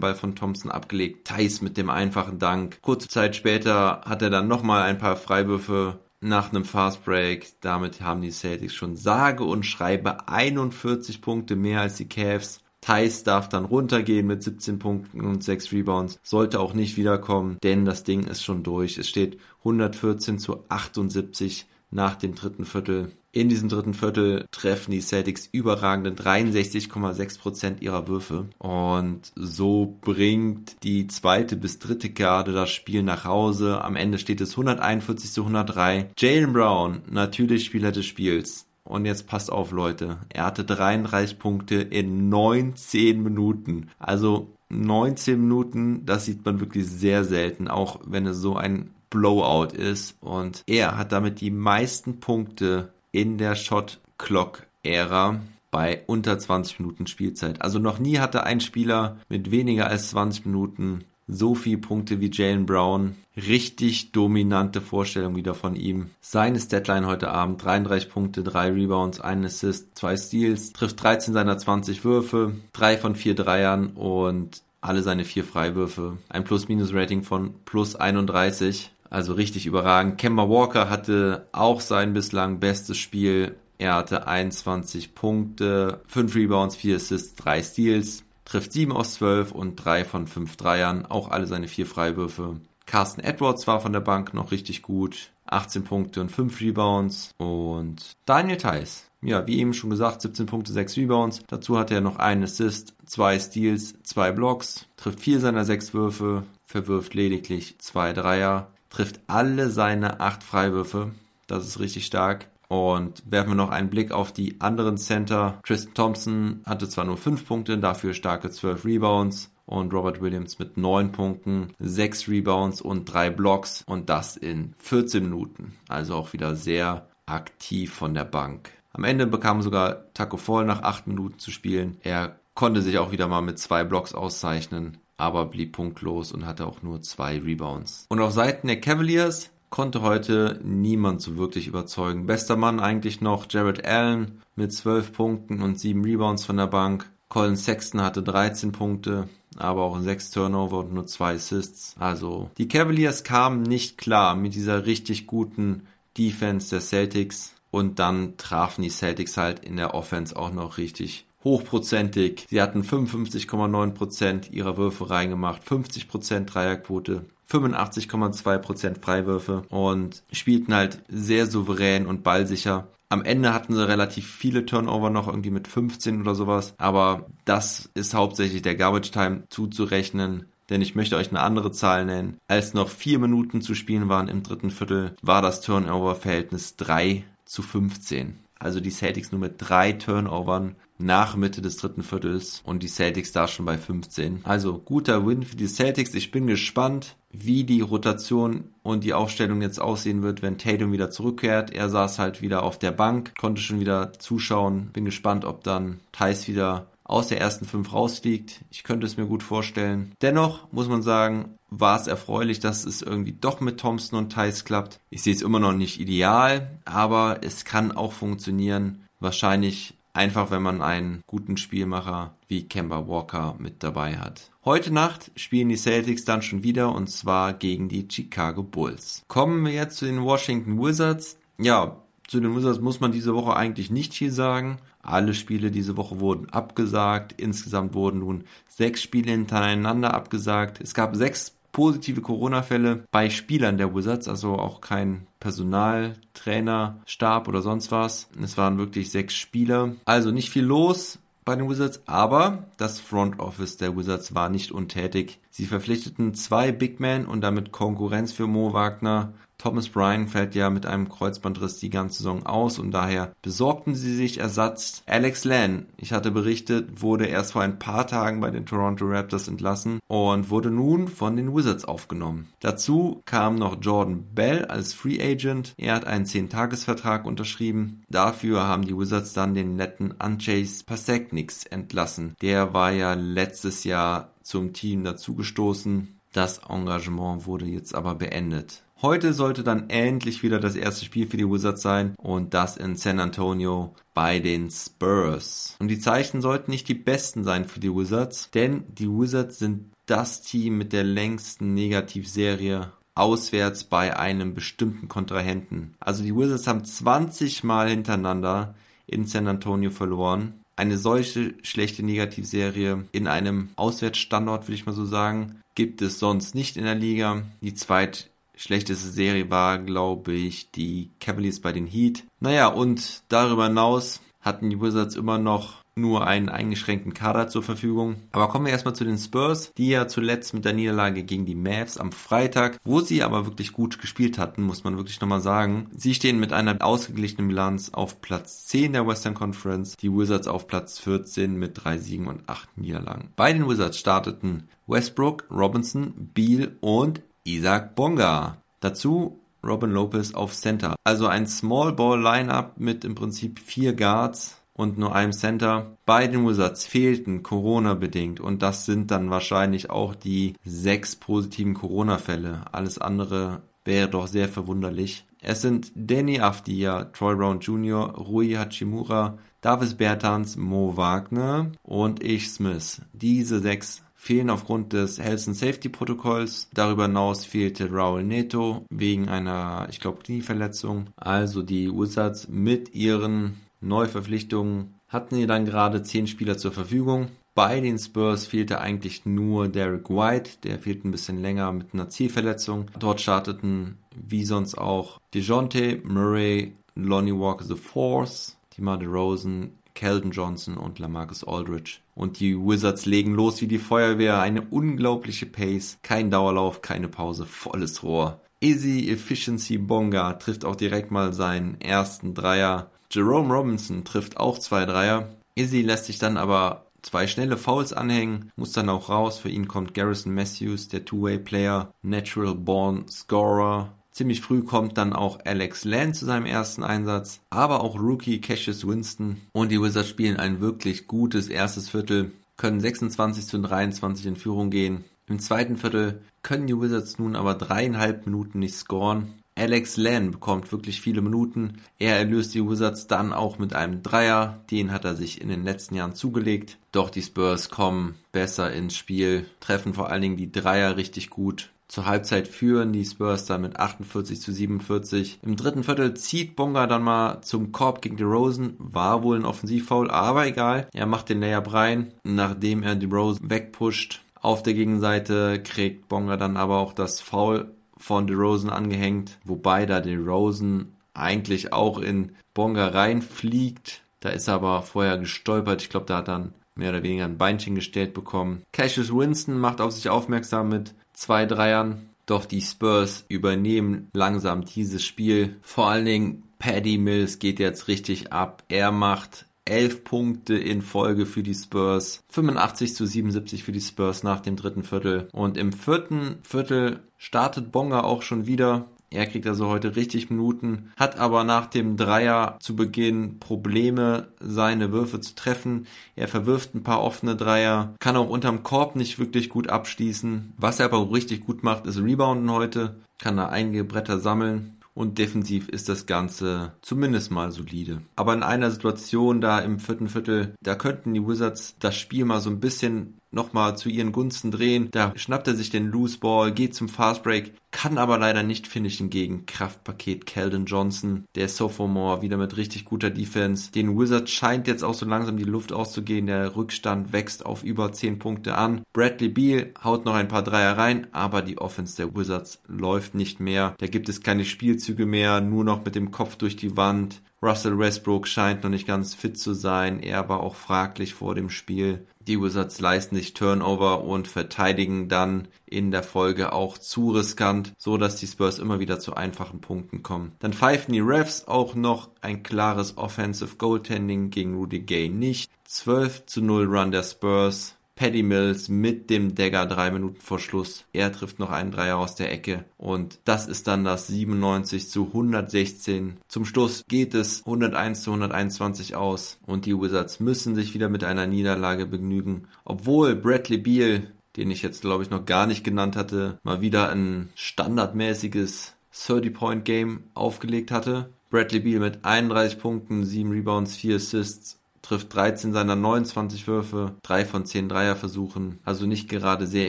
Ball von Thompson abgelegt. Thais mit dem einfachen Dank. Kurze Zeit später hat er dann nochmal ein paar Freiwürfe nach einem Fast Break. Damit haben die Celtics schon sage und schreibe 41 Punkte mehr als die Cavs. Thais darf dann runtergehen mit 17 Punkten und 6 Rebounds. Sollte auch nicht wiederkommen, denn das Ding ist schon durch. Es steht 114 zu 78 nach dem dritten Viertel. In diesem dritten Viertel treffen die Celtics überragende 63,6 Prozent ihrer Würfe. Und so bringt die zweite bis dritte Garde das Spiel nach Hause. Am Ende steht es 141 zu 103. Jalen Brown, natürlich Spieler des Spiels. Und jetzt passt auf, Leute. Er hatte 33 Punkte in 19 Minuten. Also 19 Minuten, das sieht man wirklich sehr selten, auch wenn es so ein Blowout ist. Und er hat damit die meisten Punkte in der Shot Clock Ära bei unter 20 Minuten Spielzeit. Also noch nie hatte ein Spieler mit weniger als 20 Minuten so viele Punkte wie Jalen Brown. Richtig dominante Vorstellung wieder von ihm. Seine Deadline heute Abend 33 Punkte, 3 Rebounds, 1 Assist, 2 Steals, trifft 13 seiner 20 Würfe, 3 von 4 Dreiern und alle seine 4 Freiwürfe. Ein Plus-Minus-Rating von plus 31. Also richtig überragend. Kemba Walker hatte auch sein bislang bestes Spiel. Er hatte 21 Punkte, 5 Rebounds, 4 Assists, 3 Steals trifft 7 aus 12 und 3 von 5 Dreiern, auch alle seine 4 Freiwürfe. Carsten Edwards war von der Bank noch richtig gut, 18 Punkte und 5 Rebounds. Und Daniel Theiss, ja, wie eben schon gesagt, 17 Punkte, 6 Rebounds. Dazu hat er noch einen Assist, 2 Steals, 2 Blocks, trifft 4 seiner 6 Würfe, verwirft lediglich 2 Dreier, trifft alle seine 8 Freiwürfe. Das ist richtig stark. Und werfen wir noch einen Blick auf die anderen Center. Tristan Thompson hatte zwar nur 5 Punkte, dafür starke 12 Rebounds. Und Robert Williams mit 9 Punkten, 6 Rebounds und 3 Blocks. Und das in 14 Minuten. Also auch wieder sehr aktiv von der Bank. Am Ende bekam sogar Taco Fall nach 8 Minuten zu spielen. Er konnte sich auch wieder mal mit 2 Blocks auszeichnen aber blieb punktlos und hatte auch nur zwei Rebounds. Und auf Seiten der Cavaliers konnte heute niemand so wirklich überzeugen. Bester Mann eigentlich noch Jared Allen mit 12 Punkten und 7 Rebounds von der Bank. Colin Sexton hatte 13 Punkte, aber auch 6 Turnover und nur 2 Assists. Also die Cavaliers kamen nicht klar mit dieser richtig guten Defense der Celtics und dann trafen die Celtics halt in der Offense auch noch richtig hochprozentig. Sie hatten 55,9% ihrer Würfe reingemacht, 50% Dreierquote, 85,2% Freiwürfe und spielten halt sehr souverän und ballsicher. Am Ende hatten sie relativ viele Turnover noch, irgendwie mit 15 oder sowas. Aber das ist hauptsächlich der Garbage Time zuzurechnen. Denn ich möchte euch eine andere Zahl nennen. Als noch vier Minuten zu spielen waren im dritten Viertel, war das Turnover-Verhältnis 3 zu 15. Also die Celtics nur mit drei Turnovern nach Mitte des dritten Viertels und die Celtics da schon bei 15. Also guter Win für die Celtics. Ich bin gespannt, wie die Rotation und die Aufstellung jetzt aussehen wird, wenn Tatum wieder zurückkehrt. Er saß halt wieder auf der Bank, konnte schon wieder zuschauen. Bin gespannt, ob dann Thais wieder aus der ersten fünf rausfliegt. Ich könnte es mir gut vorstellen. Dennoch muss man sagen, war es erfreulich, dass es irgendwie doch mit Thompson und Thais klappt. Ich sehe es immer noch nicht ideal, aber es kann auch funktionieren. Wahrscheinlich Einfach, wenn man einen guten Spielmacher wie Kemba Walker mit dabei hat. Heute Nacht spielen die Celtics dann schon wieder und zwar gegen die Chicago Bulls. Kommen wir jetzt zu den Washington Wizards. Ja, zu den Wizards muss man diese Woche eigentlich nicht viel sagen. Alle Spiele diese Woche wurden abgesagt. Insgesamt wurden nun sechs Spiele hintereinander abgesagt. Es gab sechs positive Corona-Fälle bei Spielern der Wizards, also auch kein Personal, Trainer, Stab oder sonst was. Es waren wirklich sechs Spieler. Also nicht viel los bei den Wizards, aber das Front Office der Wizards war nicht untätig. Sie verpflichteten zwei Big Men und damit Konkurrenz für Mo Wagner Thomas Bryan fällt ja mit einem Kreuzbandriss die ganze Saison aus und daher besorgten sie sich Ersatz. Alex Len, ich hatte berichtet, wurde erst vor ein paar Tagen bei den Toronto Raptors entlassen und wurde nun von den Wizards aufgenommen. Dazu kam noch Jordan Bell als Free Agent. Er hat einen 10-Tages-Vertrag unterschrieben. Dafür haben die Wizards dann den netten Anchase Pasekniks entlassen. Der war ja letztes Jahr zum Team dazugestoßen. Das Engagement wurde jetzt aber beendet. Heute sollte dann endlich wieder das erste Spiel für die Wizards sein und das in San Antonio bei den Spurs. Und die Zeichen sollten nicht die besten sein für die Wizards, denn die Wizards sind das Team mit der längsten Negativserie auswärts bei einem bestimmten Kontrahenten. Also die Wizards haben 20 Mal hintereinander in San Antonio verloren. Eine solche schlechte Negativserie in einem Auswärtsstandort, würde ich mal so sagen, gibt es sonst nicht in der Liga. Die zweit schlechteste Serie war, glaube ich, die Cavaliers bei den Heat. Naja, und darüber hinaus hatten die Wizards immer noch nur einen eingeschränkten Kader zur Verfügung. Aber kommen wir erstmal zu den Spurs, die ja zuletzt mit der Niederlage gegen die Mavs am Freitag, wo sie aber wirklich gut gespielt hatten, muss man wirklich nochmal sagen. Sie stehen mit einer ausgeglichenen Bilanz auf Platz 10 der Western Conference, die Wizards auf Platz 14 mit drei Siegen und acht Niederlagen. Bei den Wizards starteten Westbrook, Robinson, Beal und Isaac Bonga. Dazu Robin Lopez auf Center. Also ein Small Ball Lineup mit im Prinzip vier Guards und nur einem Center. Bei den Wizards fehlten Corona bedingt und das sind dann wahrscheinlich auch die sechs positiven Corona-Fälle. Alles andere wäre doch sehr verwunderlich. Es sind Danny Afdia, Troy Brown Jr., Rui Hachimura, Davis Bertans, Mo Wagner und ich Smith. Diese sechs fehlen aufgrund des Health and Safety Protokolls. Darüber hinaus fehlte Raul Neto wegen einer, ich glaube, Knieverletzung. Also die Wizards mit ihren Neuverpflichtungen hatten sie dann gerade zehn Spieler zur Verfügung. Bei den Spurs fehlte eigentlich nur Derek White, der fehlt ein bisschen länger mit einer Zielverletzung. Dort starteten wie sonst auch DeJounte, Murray, Lonnie Walker the Fourth, DeMar DeRozan, Keldon Johnson und Lamarcus Aldridge. Und die Wizards legen los wie die Feuerwehr. Eine unglaubliche Pace. Kein Dauerlauf, keine Pause, volles Rohr. Easy Efficiency Bonga trifft auch direkt mal seinen ersten Dreier. Jerome Robinson trifft auch zwei Dreier. Izzy lässt sich dann aber zwei schnelle Fouls anhängen, muss dann auch raus. Für ihn kommt Garrison Matthews, der Two-Way-Player, Natural Born Scorer. Ziemlich früh kommt dann auch Alex Land zu seinem ersten Einsatz, aber auch Rookie Cassius Winston. Und die Wizards spielen ein wirklich gutes erstes Viertel, können 26 zu 23 in Führung gehen. Im zweiten Viertel können die Wizards nun aber dreieinhalb Minuten nicht scoren. Alex Len bekommt wirklich viele Minuten. Er erlöst die Wizards dann auch mit einem Dreier. Den hat er sich in den letzten Jahren zugelegt. Doch die Spurs kommen besser ins Spiel, treffen vor allen Dingen die Dreier richtig gut. Zur Halbzeit führen die Spurs dann mit 48 zu 47. Im dritten Viertel zieht Bonga dann mal zum Korb gegen DeRozan. War wohl ein Offensivfoul, aber egal. Er macht den Layup rein, nachdem er DeRozan wegpusht. Auf der Gegenseite kriegt Bonga dann aber auch das Foul von DeRozan angehängt, wobei da DeRozan eigentlich auch in Bonga reinfliegt. Da ist er aber vorher gestolpert. Ich glaube, da hat dann mehr oder weniger ein Beinchen gestellt bekommen. Cassius Winston macht auf sich aufmerksam mit zwei Dreiern. Doch die Spurs übernehmen langsam dieses Spiel. Vor allen Dingen Paddy Mills geht jetzt richtig ab. Er macht elf Punkte in Folge für die Spurs. 85 zu 77 für die Spurs nach dem dritten Viertel. Und im vierten Viertel startet Bonga auch schon wieder. Er kriegt also heute richtig Minuten, hat aber nach dem Dreier zu Beginn Probleme, seine Würfe zu treffen. Er verwirft ein paar offene Dreier, kann auch unterm Korb nicht wirklich gut abschließen. Was er aber auch richtig gut macht, ist Rebounden heute, kann da einige Bretter sammeln und defensiv ist das Ganze zumindest mal solide. Aber in einer Situation da im vierten Viertel, da könnten die Wizards das Spiel mal so ein bisschen nochmal zu ihren Gunsten drehen. Da schnappt er sich den Loose Ball, geht zum Fast Break, kann aber leider nicht finishen gegen Kraftpaket Keldon Johnson. Der Sophomore wieder mit richtig guter Defense. Den Wizards scheint jetzt auch so langsam die Luft auszugehen. Der Rückstand wächst auf über 10 Punkte an. Bradley Beal haut noch ein paar Dreier rein, aber die Offense der Wizards läuft nicht mehr. Da gibt es keine Spielzüge mehr, nur noch mit dem Kopf durch die Wand. Russell Westbrook scheint noch nicht ganz fit zu sein. Er war auch fraglich vor dem Spiel. Die Wizards leisten sich Turnover und verteidigen dann in der Folge auch zu riskant, so dass die Spurs immer wieder zu einfachen Punkten kommen. Dann pfeifen die Refs auch noch ein klares Offensive Goaltending gegen Rudy Gay nicht. 12 zu 0 Run der Spurs. Paddy Mills mit dem Dagger drei Minuten vor Schluss. Er trifft noch einen Dreier aus der Ecke und das ist dann das 97 zu 116. Zum Schluss geht es 101 zu 121 aus und die Wizards müssen sich wieder mit einer Niederlage begnügen. Obwohl Bradley Beal, den ich jetzt glaube ich noch gar nicht genannt hatte, mal wieder ein standardmäßiges 30-Point-Game aufgelegt hatte. Bradley Beal mit 31 Punkten, 7 Rebounds, 4 Assists trifft 13 seiner 29 Würfe, 3 von 10 Dreierversuchen. Also nicht gerade sehr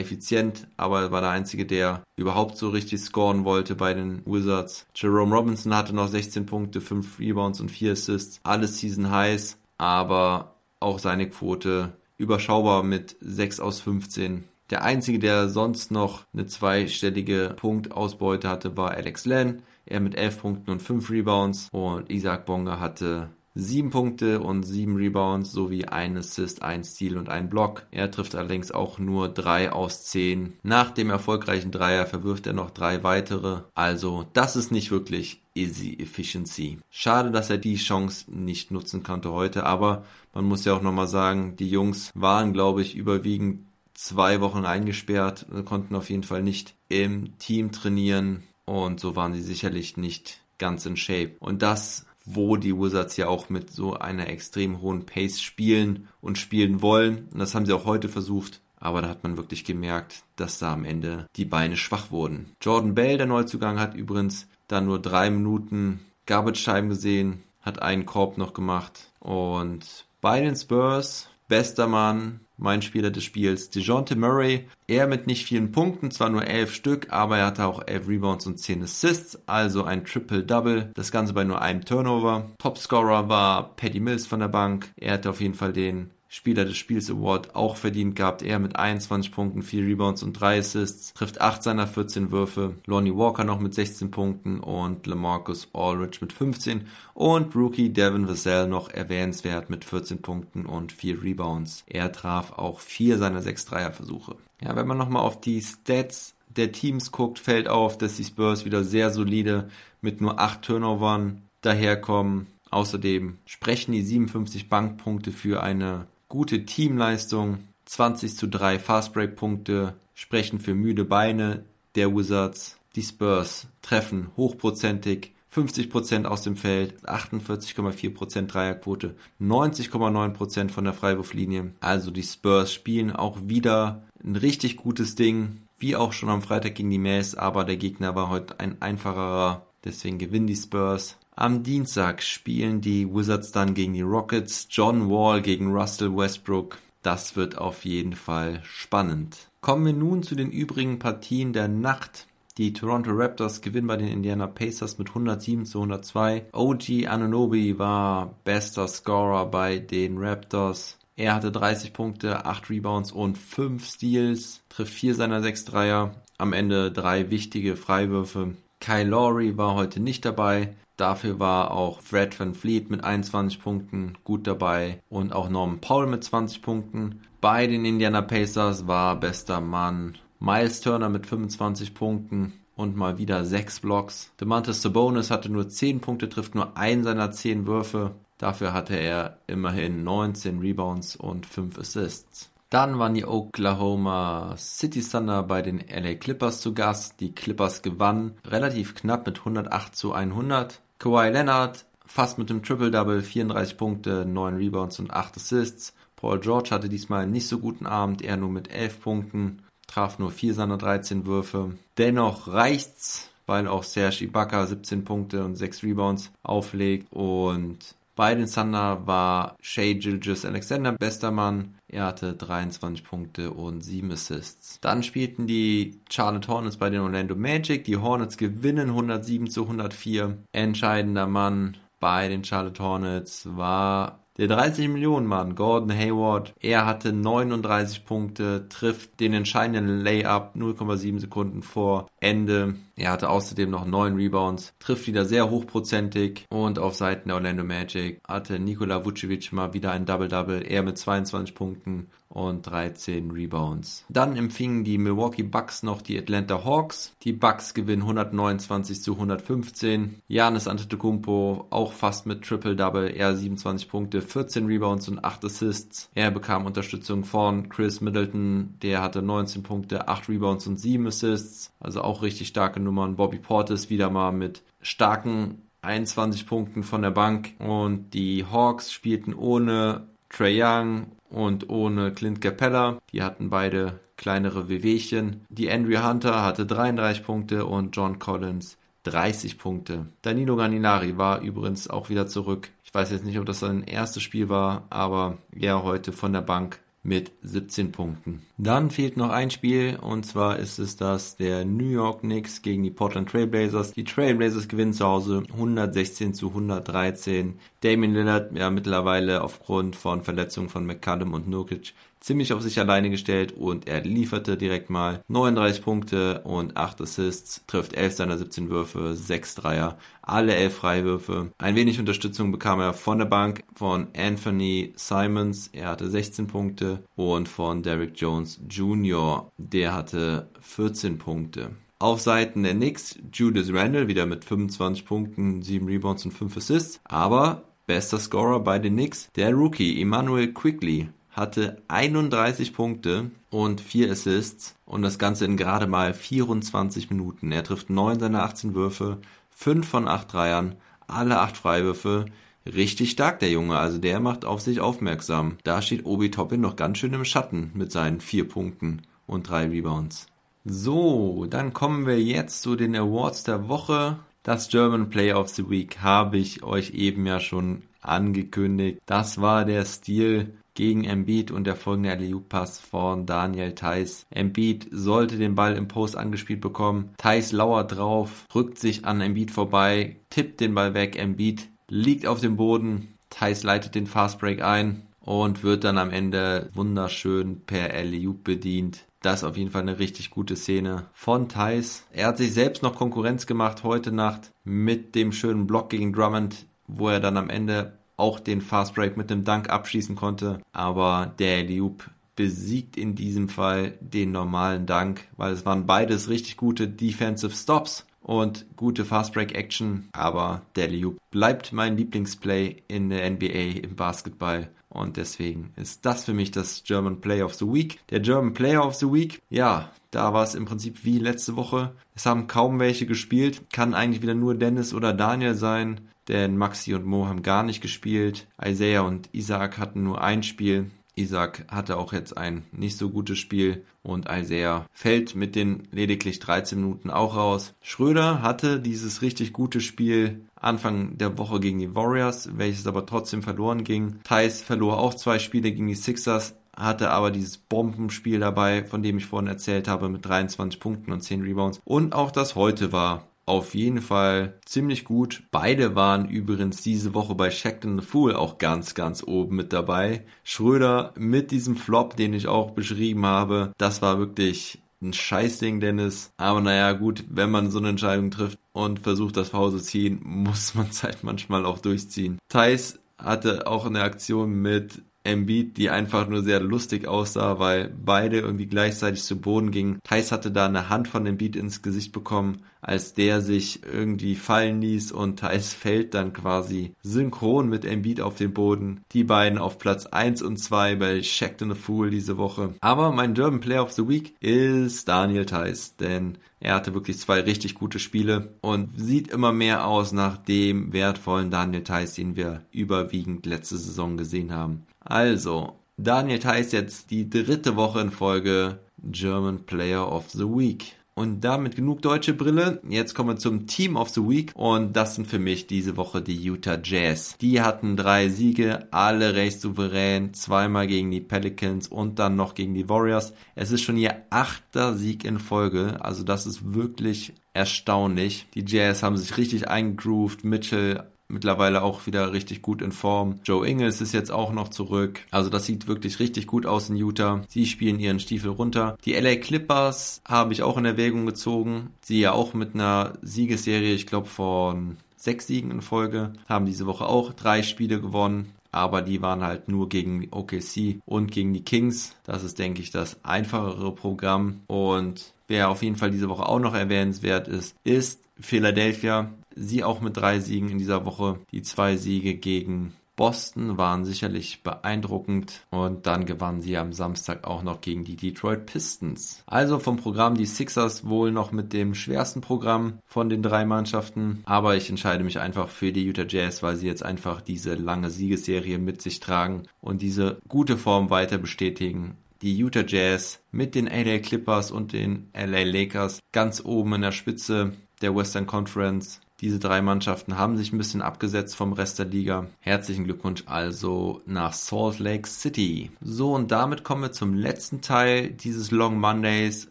effizient, aber er war der Einzige, der überhaupt so richtig scoren wollte bei den Wizards. Jerome Robinson hatte noch 16 Punkte, 5 Rebounds und 4 Assists. Alles Season Highs, aber auch seine Quote überschaubar mit 6 aus 15. Der einzige, der sonst noch eine zweistellige Punktausbeute hatte, war Alex Len. Er mit 11 Punkten und 5 Rebounds. Und Isaac Bonga hatte sieben Punkte und sieben Rebounds sowie ein Assist, ein Steal und ein Block. Er trifft allerdings auch nur drei aus zehn. Nach dem erfolgreichen Dreier verwirft er noch drei weitere. Also das ist nicht wirklich easy efficiency. Schade, dass er die Chance nicht nutzen konnte heute, aber man muss ja auch nochmal sagen, die Jungs waren, glaube ich, überwiegend zwei Wochen eingesperrt, konnten auf jeden Fall nicht im Team trainieren und so waren sie sicherlich nicht ganz in Shape. Und das wo die Wizards ja auch mit so einer extrem hohen Pace spielen und spielen wollen. Und das haben sie auch heute versucht. Aber da hat man wirklich gemerkt, dass da am Ende die Beine schwach wurden. Jordan Bell, der Neuzugang, hat übrigens da nur drei Minuten Garbage Time gesehen, hat einen Korb noch gemacht. Und bei den Spurs, bester Mann, mein Spieler des Spiels, DeJounte Murray. Er mit nicht vielen Punkten, zwar nur elf Stück, aber er hatte auch elf Rebounds und zehn Assists, also ein Triple-Double. Das Ganze bei nur einem Turnover. Topscorer war Paddy Mills von der Bank. Er hatte auf jeden Fall den Spieler des Spiels Award auch verdient gehabt. Er mit 21 Punkten, 4 Rebounds und 3 Assists, trifft 8 seiner 14 Würfe. Lonnie Walker noch mit 16 Punkten und LaMarcus Aldridge mit 15 und Rookie Devin Vassell noch erwähnenswert mit 14 Punkten und 4 Rebounds. Er traf auch 4 seiner 6 Dreierversuche. Ja, wenn man nochmal auf die Stats der Teams guckt, fällt auf, dass die Spurs wieder sehr solide mit nur 8 Turnovern daherkommen. Außerdem sprechen die 57 Bankpunkte für eine gute Teamleistung, 20 zu 3 Fastbreak-Punkte sprechen für müde Beine der Wizards. Die Spurs treffen hochprozentig 50% aus dem Feld, 48,4% Dreierquote, 90,9% von der Freiwurflinie. Also die Spurs spielen auch wieder ein richtig gutes Ding, wie auch schon am Freitag gegen die Mays, aber der Gegner war heute ein einfacherer, deswegen gewinnen die Spurs. Am Dienstag spielen die Wizards dann gegen die Rockets, John Wall gegen Russell Westbrook. Das wird auf jeden Fall spannend. Kommen wir nun zu den übrigen Partien der Nacht. Die Toronto Raptors gewinnen bei den Indiana Pacers mit 107 zu 102. OG Anunobi war bester Scorer bei den Raptors. Er hatte 30 Punkte, 8 Rebounds und 5 Steals, trifft 4 seiner 6 Dreier. Am Ende drei wichtige Freiwürfe. Kyle Lowry war heute nicht dabei. Dafür war auch Fred Van Fleet mit 21 Punkten gut dabei und auch Norman Paul mit 20 Punkten. Bei den Indiana Pacers war bester Mann Miles Turner mit 25 Punkten und mal wieder 6 Blocks. DeMantis Sabonis hatte nur 10 Punkte, trifft nur einen seiner 10 Würfe. Dafür hatte er immerhin 19 Rebounds und 5 Assists. Dann waren die Oklahoma City Thunder bei den LA Clippers zu Gast. Die Clippers gewannen relativ knapp mit 108 zu 100. Kawhi Leonard fast mit dem Triple-Double, 34 Punkte, 9 Rebounds und 8 Assists. Paul George hatte diesmal einen nicht so guten Abend, er nur mit 11 Punkten, traf nur 4 seiner 13 Würfe. Dennoch reicht's, weil auch Serge Ibaka 17 Punkte und 6 Rebounds auflegt und bei den Thunder war Shea Gilgis Alexander bester Mann. Er hatte 23 Punkte und 7 Assists. Dann spielten die Charlotte Hornets bei den Orlando Magic. Die Hornets gewinnen 107 zu 104. Entscheidender Mann bei den Charlotte Hornets war der 30 Millionen Mann, Gordon Hayward, er hatte 39 Punkte, trifft den entscheidenden Layup 0,7 Sekunden vor Ende Er hatte außerdem noch neun Rebounds, trifft wieder sehr hochprozentig und auf Seiten der Orlando Magic hatte Nikola Vucevic mal wieder ein Double-Double, er mit 22 Punkten und 13 Rebounds. Dann empfingen die Milwaukee Bucks noch die Atlanta Hawks. Die Bucks gewinnen 129 zu 115. Janis Antetokounmpo auch fast mit Triple-Double, er 27 Punkte, 14 Rebounds und 8 Assists. Er bekam Unterstützung von Chris Middleton, der hatte 19 Punkte, 8 Rebounds und 7 Assists. Also auch richtig starke Nummern. Bobby Portis wieder mal mit starken 21 Punkten von der Bank und die Hawks spielten ohne Trey Young und ohne Clint Capella. Die hatten beide kleinere Wehwehchen. Die Andrew Hunter hatte 33 Punkte und John Collins 30 Punkte. Danilo Ganinari war übrigens auch wieder zurück. Ich weiß jetzt nicht, ob das sein erstes Spiel war, aber er heute von der Bank mit 17 Punkten. Dann fehlt noch ein Spiel und zwar ist es das der New York Knicks gegen die Portland Trailblazers. Die Trailblazers gewinnen zu Hause 116 zu 113. Damien Lillard ja mittlerweile aufgrund von Verletzungen von McCallum und Nurkic ziemlich auf sich alleine gestellt und er lieferte direkt mal 39 Punkte und 8 Assists, trifft 11 seiner 17 Würfe, 6 Dreier, alle 11 Freiwürfe. Ein wenig Unterstützung bekam er von der Bank von Anthony Simons, er hatte 16 Punkte und von Derrick Jones Jr., der hatte 14 Punkte. Auf Seiten der Knicks, Julius Randle wieder mit 25 Punkten, 7 Rebounds und 5 Assists, aber bester Scorer bei den Knicks, der Rookie Emmanuel Quickly hatte 31 Punkte und 4 Assists und das Ganze in gerade mal 24 Minuten. Er trifft 9 seiner 18 Würfe, 5 von 8 Dreiern, alle 8 Freiwürfe. Richtig stark der Junge, also der macht auf sich aufmerksam. Da steht Obi Toppin noch ganz schön im Schatten mit seinen 4 Punkten und 3 Rebounds. So, dann kommen wir jetzt zu den Awards der Woche. Das German Player of the Week habe ich euch eben ja schon angekündigt. Das war der Stil gegen Embiid und der folgende Alley-Pass von Daniel Theiss. Embiid sollte den Ball im Post angespielt bekommen. Theiss lauert drauf, rückt sich an Embiid vorbei, tippt den Ball weg. Embiid liegt auf dem Boden. Theiss leitet den Fastbreak ein und wird dann am Ende wunderschön per alley bedient. Das ist auf jeden Fall eine richtig gute Szene von Thais. Er hat sich selbst noch Konkurrenz gemacht heute Nacht mit dem schönen Block gegen Drummond, wo er dann am Ende auch den Fast Break mit dem Dank abschließen konnte. Aber der Eliup besiegt in diesem Fall den normalen Dank, weil es waren beides richtig gute Defensive Stops und gute Fast Break Action. Aber der Eliup bleibt mein Lieblingsplay in der NBA im Basketball. Und deswegen ist das für mich das German Player of the Week. Der German Player of the Week, ja, da war es im Prinzip wie letzte Woche. Es haben kaum welche gespielt. Kann eigentlich wieder nur Dennis oder Daniel sein denn Maxi und Mo haben gar nicht gespielt. Isaiah und Isaac hatten nur ein Spiel. Isaac hatte auch jetzt ein nicht so gutes Spiel und Isaiah fällt mit den lediglich 13 Minuten auch raus. Schröder hatte dieses richtig gute Spiel Anfang der Woche gegen die Warriors, welches aber trotzdem verloren ging. Thais verlor auch zwei Spiele gegen die Sixers, hatte aber dieses Bombenspiel dabei, von dem ich vorhin erzählt habe, mit 23 Punkten und 10 Rebounds. Und auch das heute war auf jeden Fall ziemlich gut. Beide waren übrigens diese Woche bei Shackton the Fool auch ganz, ganz oben mit dabei. Schröder mit diesem Flop, den ich auch beschrieben habe, das war wirklich ein Scheißding, Dennis. Aber naja, gut, wenn man so eine Entscheidung trifft und versucht, das Pause zu ziehen, (laughs) muss man es halt manchmal auch durchziehen. Thais hatte auch eine Aktion mit Embiid, die einfach nur sehr lustig aussah, weil beide irgendwie gleichzeitig zu Boden gingen. Thais hatte da eine Hand von Embiid ins Gesicht bekommen, als der sich irgendwie fallen ließ und Thais fällt dann quasi synchron mit Embiid auf den Boden. Die beiden auf Platz 1 und 2 bei Shacked in the Fool diese Woche. Aber mein German Player of the Week ist Daniel Thais, denn er hatte wirklich zwei richtig gute Spiele und sieht immer mehr aus nach dem wertvollen Daniel Theiss, den wir überwiegend letzte Saison gesehen haben. Also, Daniel Theiss jetzt die dritte Woche in Folge German Player of the Week. Und damit genug deutsche Brille. Jetzt kommen wir zum Team of the Week. Und das sind für mich diese Woche die Utah Jazz. Die hatten drei Siege, alle recht souverän. Zweimal gegen die Pelicans und dann noch gegen die Warriors. Es ist schon ihr achter Sieg in Folge. Also das ist wirklich erstaunlich. Die Jazz haben sich richtig eingegroovt. Mitchell mittlerweile auch wieder richtig gut in Form. Joe Ingles ist jetzt auch noch zurück. Also das sieht wirklich richtig gut aus in Utah. Sie spielen ihren Stiefel runter. Die LA Clippers habe ich auch in Erwägung gezogen. Sie ja auch mit einer Siegesserie, ich glaube von sechs Siegen in Folge, haben diese Woche auch drei Spiele gewonnen aber die waren halt nur gegen OKC und gegen die Kings. Das ist, denke ich, das einfachere Programm. Und wer auf jeden Fall diese Woche auch noch erwähnenswert ist, ist Philadelphia. Sie auch mit drei Siegen in dieser Woche. Die zwei Siege gegen Boston waren sicherlich beeindruckend und dann gewannen sie am Samstag auch noch gegen die Detroit Pistons. Also vom Programm die Sixers wohl noch mit dem schwersten Programm von den drei Mannschaften, aber ich entscheide mich einfach für die Utah Jazz, weil sie jetzt einfach diese lange Siegesserie mit sich tragen und diese gute Form weiter bestätigen die Utah Jazz mit den LA Clippers und den LA Lakers ganz oben in der Spitze der Western Conference diese drei Mannschaften haben sich ein bisschen abgesetzt vom Rest der Liga. Herzlichen Glückwunsch also nach Salt Lake City. So, und damit kommen wir zum letzten Teil dieses Long Mondays.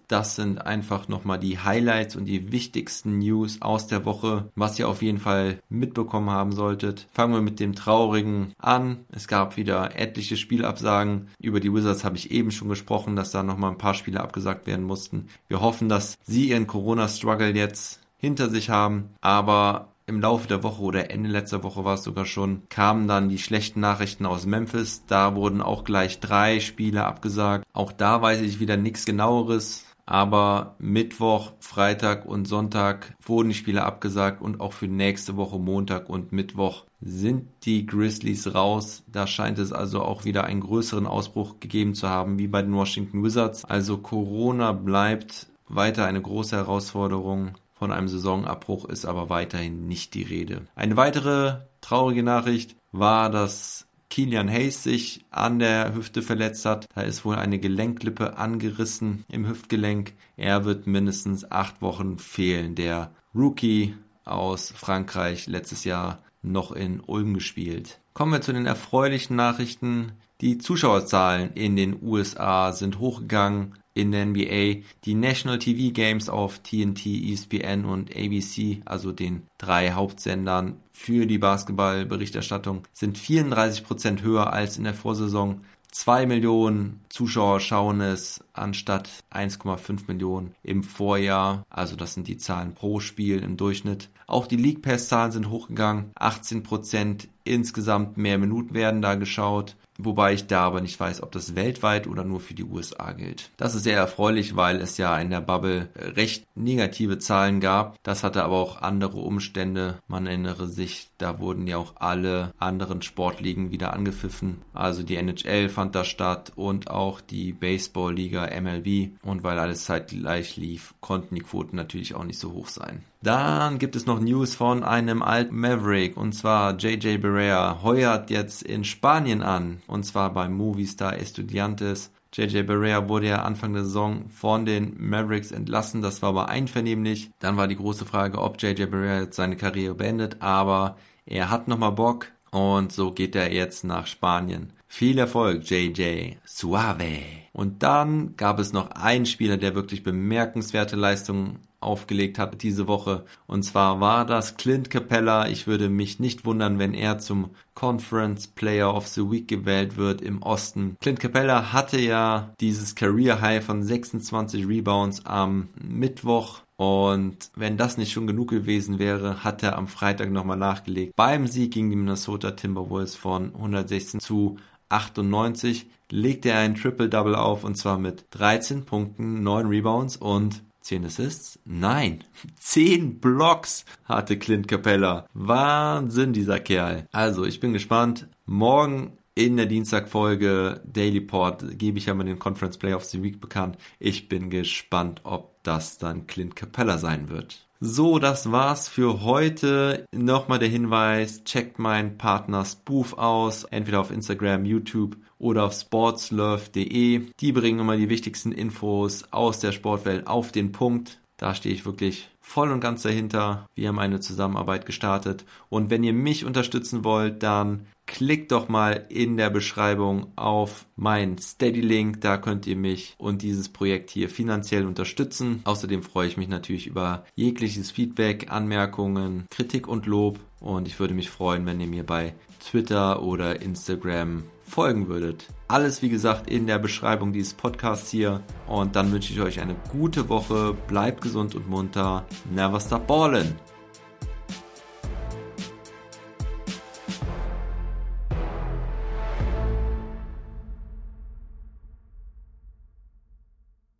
Das sind einfach nochmal die Highlights und die wichtigsten News aus der Woche, was ihr auf jeden Fall mitbekommen haben solltet. Fangen wir mit dem Traurigen an. Es gab wieder etliche Spielabsagen. Über die Wizards habe ich eben schon gesprochen, dass da nochmal ein paar Spiele abgesagt werden mussten. Wir hoffen, dass sie ihren Corona-Struggle jetzt hinter sich haben. Aber im Laufe der Woche oder Ende letzter Woche war es sogar schon, kamen dann die schlechten Nachrichten aus Memphis. Da wurden auch gleich drei Spiele abgesagt. Auch da weiß ich wieder nichts genaueres. Aber Mittwoch, Freitag und Sonntag wurden die Spiele abgesagt und auch für nächste Woche Montag und Mittwoch sind die Grizzlies raus. Da scheint es also auch wieder einen größeren Ausbruch gegeben zu haben, wie bei den Washington Wizards. Also Corona bleibt weiter eine große Herausforderung. Von einem Saisonabbruch ist aber weiterhin nicht die Rede. Eine weitere traurige Nachricht war, dass Kilian Hayes sich an der Hüfte verletzt hat. Da ist wohl eine Gelenklippe angerissen im Hüftgelenk. Er wird mindestens acht Wochen fehlen. Der Rookie aus Frankreich letztes Jahr noch in Ulm gespielt. Kommen wir zu den erfreulichen Nachrichten. Die Zuschauerzahlen in den USA sind hochgegangen in der NBA. Die National TV Games auf TNT, ESPN und ABC, also den drei Hauptsendern für die Basketballberichterstattung, sind 34 Prozent höher als in der Vorsaison. 2 Millionen Zuschauer schauen es anstatt 1,5 Millionen im Vorjahr. Also das sind die Zahlen pro Spiel im Durchschnitt. Auch die League Pass Zahlen sind hochgegangen. 18 Prozent insgesamt mehr Minuten werden da geschaut. Wobei ich da aber nicht weiß, ob das weltweit oder nur für die USA gilt. Das ist sehr erfreulich, weil es ja in der Bubble recht negative Zahlen gab. Das hatte aber auch andere Umstände. Man erinnere sich, da wurden ja auch alle anderen Sportligen wieder angepfiffen. Also die NHL fand da statt und auch die Baseballliga MLB. Und weil alles zeitgleich lief, konnten die Quoten natürlich auch nicht so hoch sein. Dann gibt es noch News von einem alten Maverick und zwar JJ Barea heuert jetzt in Spanien an und zwar beim Movistar Estudiantes. JJ Barea wurde ja Anfang der Saison von den Mavericks entlassen, das war aber einvernehmlich. Dann war die große Frage, ob JJ Barea jetzt seine Karriere beendet, aber er hat nochmal Bock und so geht er jetzt nach Spanien. Viel Erfolg, JJ. Suave. Und dann gab es noch einen Spieler, der wirklich bemerkenswerte Leistungen aufgelegt hat diese Woche. Und zwar war das Clint Capella. Ich würde mich nicht wundern, wenn er zum Conference Player of the Week gewählt wird im Osten. Clint Capella hatte ja dieses Career High von 26 Rebounds am Mittwoch. Und wenn das nicht schon genug gewesen wäre, hat er am Freitag nochmal nachgelegt. Beim Sieg gegen die Minnesota Timberwolves von 116 zu 98 legte er ein Triple-Double auf und zwar mit 13 Punkten, 9 Rebounds und 10 Assists? Nein, (laughs) 10 Blocks hatte Clint Capella. Wahnsinn, dieser Kerl. Also, ich bin gespannt. Morgen in der Dienstagfolge Daily Port gebe ich ja mal den Conference Player of the Week bekannt. Ich bin gespannt, ob das dann Clint Capella sein wird. So, das war's für heute. Nochmal der Hinweis, checkt meinen Partner Spoof aus, entweder auf Instagram, YouTube oder auf sportslove.de. Die bringen immer die wichtigsten Infos aus der Sportwelt auf den Punkt. Da stehe ich wirklich voll und ganz dahinter. Wir haben eine Zusammenarbeit gestartet. Und wenn ihr mich unterstützen wollt, dann klickt doch mal in der Beschreibung auf mein Steady-Link. Da könnt ihr mich und dieses Projekt hier finanziell unterstützen. Außerdem freue ich mich natürlich über jegliches Feedback, Anmerkungen, Kritik und Lob. Und ich würde mich freuen, wenn ihr mir bei Twitter oder Instagram folgen würdet. Alles wie gesagt in der Beschreibung dieses Podcasts hier. Und dann wünsche ich euch eine gute Woche. Bleibt gesund und munter. Never stop ballin'.